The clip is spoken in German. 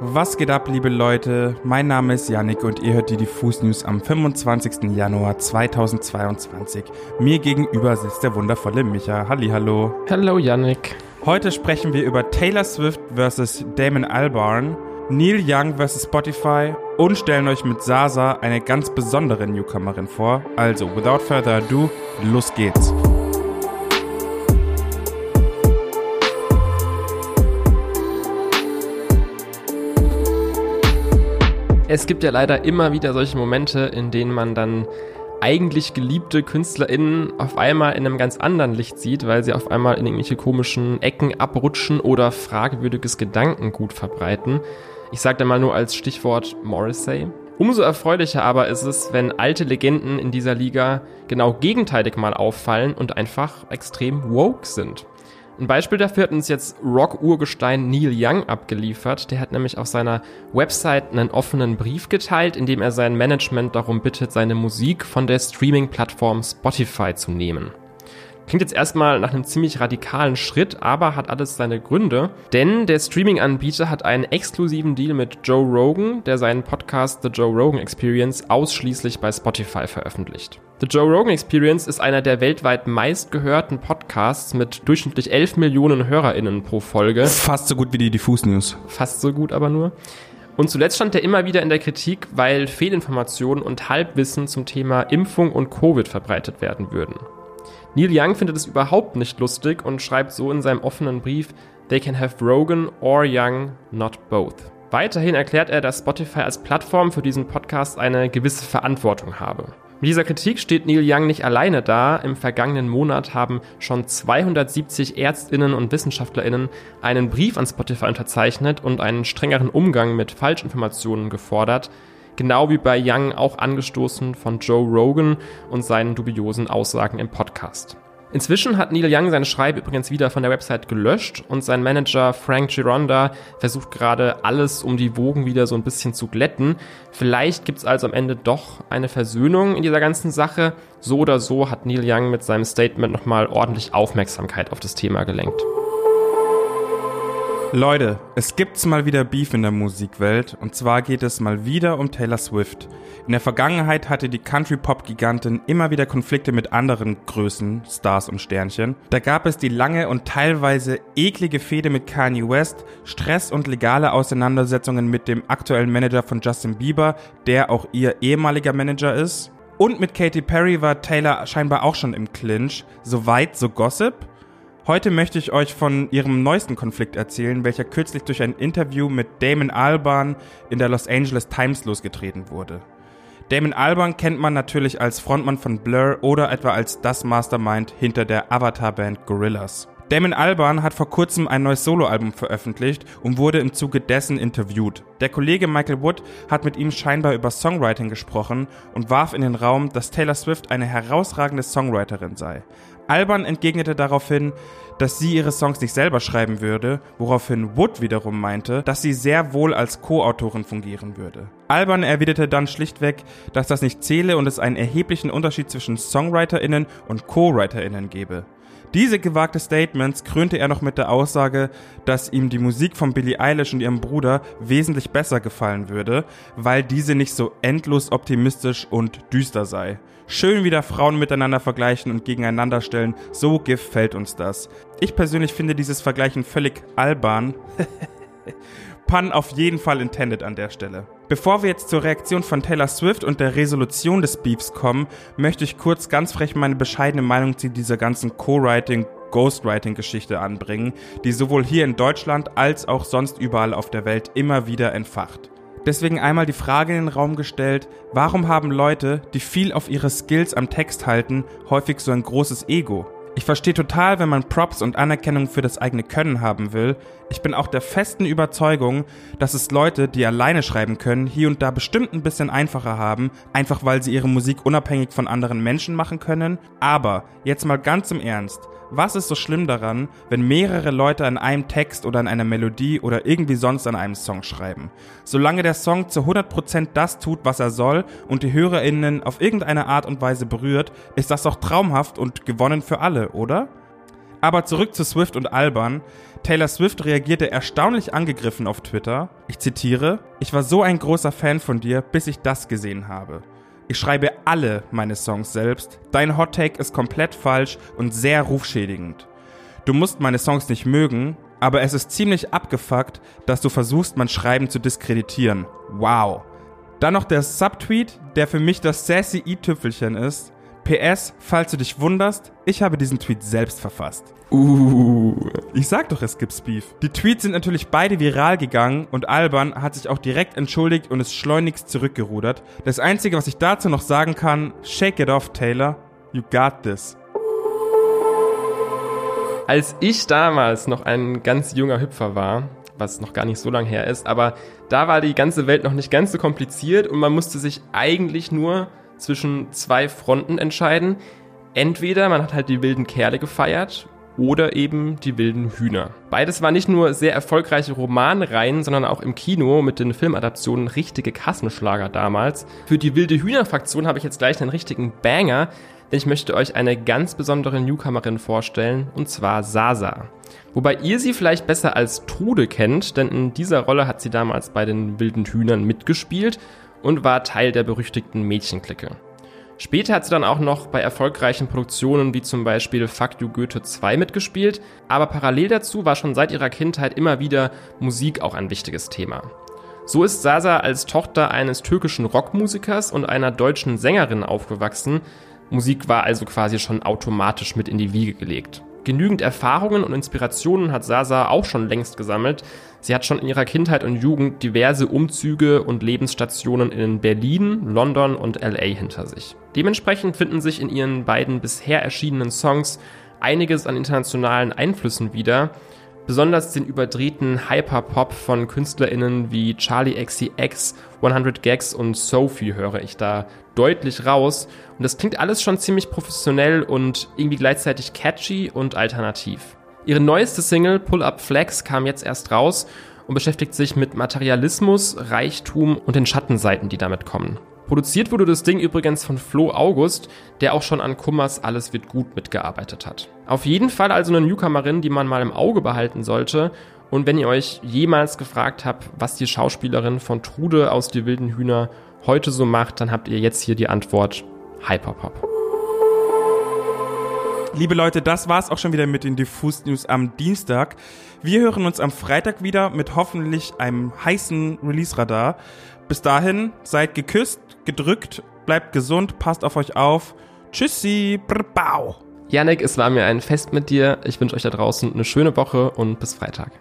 Was geht ab, liebe Leute? Mein Name ist Yannick und ihr hört die Diffus News am 25. Januar 2022. Mir gegenüber sitzt der wundervolle Micha. Hallo. Hallo Yannick. Heute sprechen wir über Taylor Swift vs. Damon Albarn, Neil Young vs. Spotify und stellen euch mit Sasa eine ganz besondere Newcomerin vor. Also, without further ado, los geht's. Es gibt ja leider immer wieder solche Momente, in denen man dann eigentlich geliebte KünstlerInnen auf einmal in einem ganz anderen Licht sieht, weil sie auf einmal in irgendwelche komischen Ecken abrutschen oder fragwürdiges Gedankengut verbreiten. Ich sage da mal nur als Stichwort Morrissey. Umso erfreulicher aber ist es, wenn alte Legenden in dieser Liga genau gegenteilig mal auffallen und einfach extrem woke sind. Ein Beispiel dafür hat uns jetzt Rock-Urgestein Neil Young abgeliefert. Der hat nämlich auf seiner Website einen offenen Brief geteilt, in dem er sein Management darum bittet, seine Musik von der Streaming-Plattform Spotify zu nehmen. Klingt jetzt erstmal nach einem ziemlich radikalen Schritt, aber hat alles seine Gründe. Denn der Streaming-Anbieter hat einen exklusiven Deal mit Joe Rogan, der seinen Podcast The Joe Rogan Experience ausschließlich bei Spotify veröffentlicht. The Joe Rogan Experience ist einer der weltweit meistgehörten Podcasts mit durchschnittlich 11 Millionen HörerInnen pro Folge. Fast so gut wie die Diffus News. Fast so gut aber nur. Und zuletzt stand er immer wieder in der Kritik, weil Fehlinformationen und Halbwissen zum Thema Impfung und Covid verbreitet werden würden. Neil Young findet es überhaupt nicht lustig und schreibt so in seinem offenen Brief, They can have Rogan or Young, not both. Weiterhin erklärt er, dass Spotify als Plattform für diesen Podcast eine gewisse Verantwortung habe. Mit dieser Kritik steht Neil Young nicht alleine da. Im vergangenen Monat haben schon 270 Ärztinnen und Wissenschaftlerinnen einen Brief an Spotify unterzeichnet und einen strengeren Umgang mit Falschinformationen gefordert genau wie bei Young auch angestoßen von Joe Rogan und seinen dubiosen Aussagen im Podcast. Inzwischen hat Neil Young seine Schreibe übrigens wieder von der Website gelöscht und sein Manager Frank Gironda versucht gerade alles, um die Wogen wieder so ein bisschen zu glätten. Vielleicht gibt es also am Ende doch eine Versöhnung in dieser ganzen Sache. So oder so hat Neil Young mit seinem Statement nochmal ordentlich Aufmerksamkeit auf das Thema gelenkt. Leute, es gibt's mal wieder Beef in der Musikwelt und zwar geht es mal wieder um Taylor Swift. In der Vergangenheit hatte die Country-Pop-Gigantin immer wieder Konflikte mit anderen Größen, Stars und Sternchen. Da gab es die lange und teilweise eklige Fehde mit Kanye West, Stress und legale Auseinandersetzungen mit dem aktuellen Manager von Justin Bieber, der auch ihr ehemaliger Manager ist. Und mit Katy Perry war Taylor scheinbar auch schon im Clinch. So weit, so Gossip. Heute möchte ich euch von ihrem neuesten Konflikt erzählen, welcher kürzlich durch ein Interview mit Damon Albarn in der Los Angeles Times losgetreten wurde. Damon Albarn kennt man natürlich als Frontmann von Blur oder etwa als das Mastermind hinter der Avatar-Band Gorillaz. Damon Albarn hat vor kurzem ein neues Soloalbum veröffentlicht und wurde im Zuge dessen interviewt. Der Kollege Michael Wood hat mit ihm scheinbar über Songwriting gesprochen und warf in den Raum, dass Taylor Swift eine herausragende Songwriterin sei. Alban entgegnete daraufhin, dass sie ihre Songs nicht selber schreiben würde, woraufhin Wood wiederum meinte, dass sie sehr wohl als Co-Autorin fungieren würde. Alban erwiderte dann schlichtweg, dass das nicht zähle und es einen erheblichen Unterschied zwischen SongwriterInnen und Co-WriterInnen gebe. Diese gewagte Statements krönte er noch mit der Aussage, dass ihm die Musik von Billie Eilish und ihrem Bruder wesentlich besser gefallen würde, weil diese nicht so endlos optimistisch und düster sei. Schön wieder Frauen miteinander vergleichen und gegeneinander stellen, so gefällt uns das. Ich persönlich finde dieses Vergleichen völlig albern. Pun auf jeden Fall intended an der Stelle. Bevor wir jetzt zur Reaktion von Taylor Swift und der Resolution des Beefs kommen, möchte ich kurz ganz frech meine bescheidene Meinung zu dieser ganzen Co-Writing Ghostwriting-Geschichte anbringen, die sowohl hier in Deutschland als auch sonst überall auf der Welt immer wieder entfacht. Deswegen einmal die Frage in den Raum gestellt, warum haben Leute, die viel auf ihre Skills am Text halten, häufig so ein großes Ego? Ich verstehe total, wenn man Props und Anerkennung für das eigene Können haben will. Ich bin auch der festen Überzeugung, dass es Leute, die alleine schreiben können, hier und da bestimmt ein bisschen einfacher haben, einfach weil sie ihre Musik unabhängig von anderen Menschen machen können. Aber jetzt mal ganz im Ernst. Was ist so schlimm daran, wenn mehrere Leute an einem Text oder an einer Melodie oder irgendwie sonst an einem Song schreiben? Solange der Song zu 100% das tut, was er soll und die HörerInnen auf irgendeine Art und Weise berührt, ist das doch traumhaft und gewonnen für alle, oder? Aber zurück zu Swift und Alban. Taylor Swift reagierte erstaunlich angegriffen auf Twitter. Ich zitiere, ich war so ein großer Fan von dir, bis ich das gesehen habe. Ich schreibe alle meine Songs selbst. Dein Hot Take ist komplett falsch und sehr rufschädigend. Du musst meine Songs nicht mögen, aber es ist ziemlich abgefuckt, dass du versuchst, mein Schreiben zu diskreditieren. Wow. Dann noch der Subtweet, der für mich das sassy i-Tüpfelchen ist. PS, falls du dich wunderst, ich habe diesen Tweet selbst verfasst. Uh. Ich sag doch, es gibt's Beef. Die Tweets sind natürlich beide viral gegangen und Alban hat sich auch direkt entschuldigt und ist schleunigst zurückgerudert. Das einzige, was ich dazu noch sagen kann, shake it off, Taylor. You got this. Als ich damals noch ein ganz junger Hüpfer war, was noch gar nicht so lang her ist, aber da war die ganze Welt noch nicht ganz so kompliziert und man musste sich eigentlich nur zwischen zwei Fronten entscheiden. Entweder man hat halt die wilden Kerle gefeiert oder eben die wilden Hühner. Beides war nicht nur sehr erfolgreiche Romanreihen, sondern auch im Kino mit den Filmadaptionen richtige Kassenschlager damals. Für die wilde Hühner-Fraktion habe ich jetzt gleich einen richtigen Banger, denn ich möchte euch eine ganz besondere Newcomerin vorstellen, und zwar Sasa. Wobei ihr sie vielleicht besser als Trude kennt, denn in dieser Rolle hat sie damals bei den wilden Hühnern mitgespielt und war Teil der berüchtigten Mädchenklicke. Später hat sie dann auch noch bei erfolgreichen Produktionen wie zum Beispiel Fuck You Goethe 2 mitgespielt, aber parallel dazu war schon seit ihrer Kindheit immer wieder Musik auch ein wichtiges Thema. So ist Sasa als Tochter eines türkischen Rockmusikers und einer deutschen Sängerin aufgewachsen. Musik war also quasi schon automatisch mit in die Wiege gelegt. Genügend Erfahrungen und Inspirationen hat Sasa auch schon längst gesammelt. Sie hat schon in ihrer Kindheit und Jugend diverse Umzüge und Lebensstationen in Berlin, London und LA hinter sich. Dementsprechend finden sich in ihren beiden bisher erschienenen Songs einiges an internationalen Einflüssen wieder. Besonders den überdrehten Hyperpop von KünstlerInnen wie Charlie XCX, 100 Gags und Sophie höre ich da deutlich raus. Und das klingt alles schon ziemlich professionell und irgendwie gleichzeitig catchy und alternativ. Ihre neueste Single Pull Up Flex kam jetzt erst raus und beschäftigt sich mit Materialismus, Reichtum und den Schattenseiten, die damit kommen. Produziert wurde das Ding übrigens von Flo August, der auch schon an Kummers Alles wird gut mitgearbeitet hat. Auf jeden Fall also eine Newcomerin, die man mal im Auge behalten sollte. Und wenn ihr euch jemals gefragt habt, was die Schauspielerin von Trude aus Die wilden Hühner heute so macht, dann habt ihr jetzt hier die Antwort Hyperpop. Liebe Leute, das war's auch schon wieder mit den Diffus News am Dienstag. Wir hören uns am Freitag wieder mit hoffentlich einem heißen Release-Radar. Bis dahin, seid geküsst, gedrückt, bleibt gesund, passt auf euch auf. Tschüssi, bau. Janik, es war mir ein Fest mit dir. Ich wünsche euch da draußen eine schöne Woche und bis Freitag.